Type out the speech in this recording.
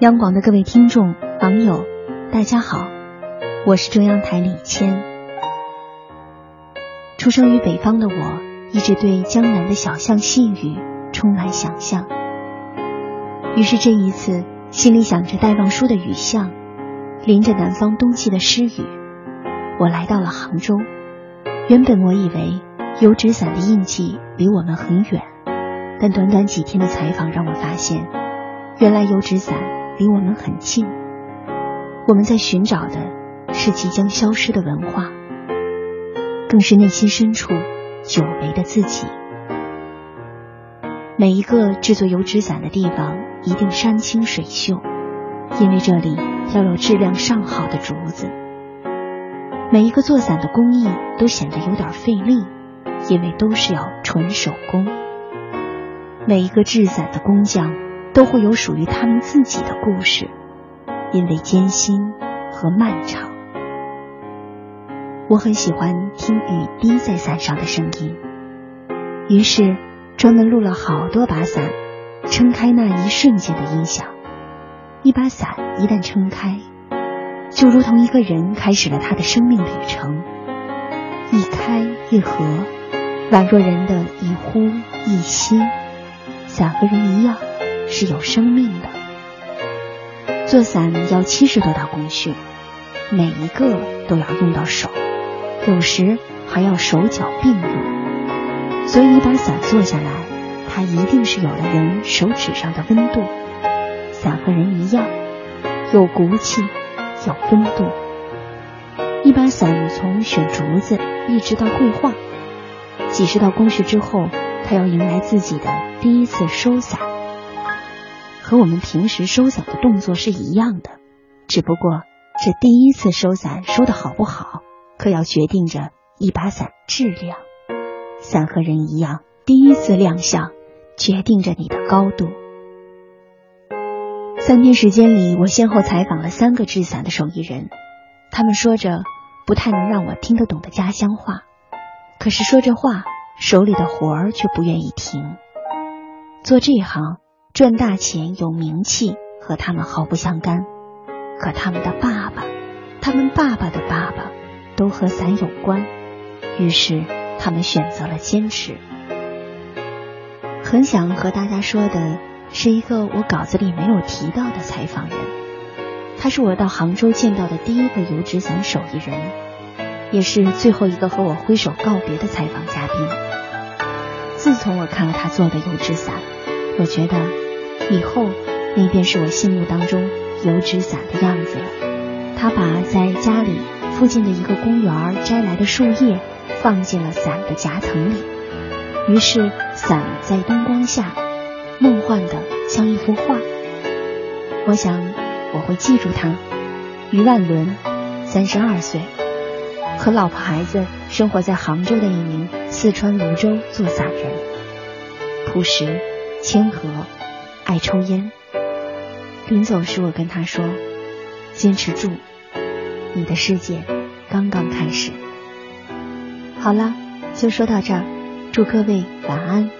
央广的各位听众、网友，大家好，我是中央台李谦。出生于北方的我，一直对江南的小巷细雨充满想象。于是这一次，心里想着戴望舒的《雨巷》，淋着南方冬季的湿雨，我来到了杭州。原本我以为油纸伞的印记离我们很远，但短短几天的采访让我发现，原来油纸伞。离我们很近，我们在寻找的是即将消失的文化，更是内心深处久违的自己。每一个制作油纸伞的地方一定山清水秀，因为这里要有质量上好的竹子。每一个做伞的工艺都显得有点费力，因为都是要纯手工。每一个制伞的工匠。都会有属于他们自己的故事，因为艰辛和漫长。我很喜欢听雨滴在伞上的声音，于是专门录了好多把伞撑开那一瞬间的音响。一把伞一旦撑开，就如同一个人开始了他的生命旅程，一开一合，宛若人的一呼一吸，伞和人一样。是有生命的。做伞要七十多道工序，每一个都要用到手，有时还要手脚并用。所以一把伞做下来，它一定是有了人手指上的温度。伞和人一样，有骨气，有温度。一把伞从选竹子一直到绘画，几十道工序之后，他要迎来自己的第一次收伞。和我们平时收伞的动作是一样的，只不过这第一次收伞收的好不好，可要决定着一把伞质量。伞和人一样，第一次亮相决定着你的高度。三天时间里，我先后采访了三个制伞的手艺人，他们说着不太能让我听得懂的家乡话，可是说着话，手里的活儿却不愿意停。做这一行。赚大钱有名气和他们毫不相干，可他们的爸爸，他们爸爸的爸爸，都和伞有关，于是他们选择了坚持。很想和大家说的是一个我稿子里没有提到的采访人，他是我到杭州见到的第一个油纸伞手艺人，也是最后一个和我挥手告别的采访嘉宾。自从我看了他做的油纸伞，我觉得。以后，那便是我心目当中油纸伞的样子了。他把在家里附近的一个公园摘来的树叶放进了伞的夹层里，于是伞在灯光下梦幻的像一幅画。我想我会记住他，于万伦，三十二岁，和老婆孩子生活在杭州的一名四川泸州做伞人，朴实谦和。爱抽烟，临走时我跟他说：“坚持住，你的世界刚刚开始。”好了，就说到这儿，祝各位晚安。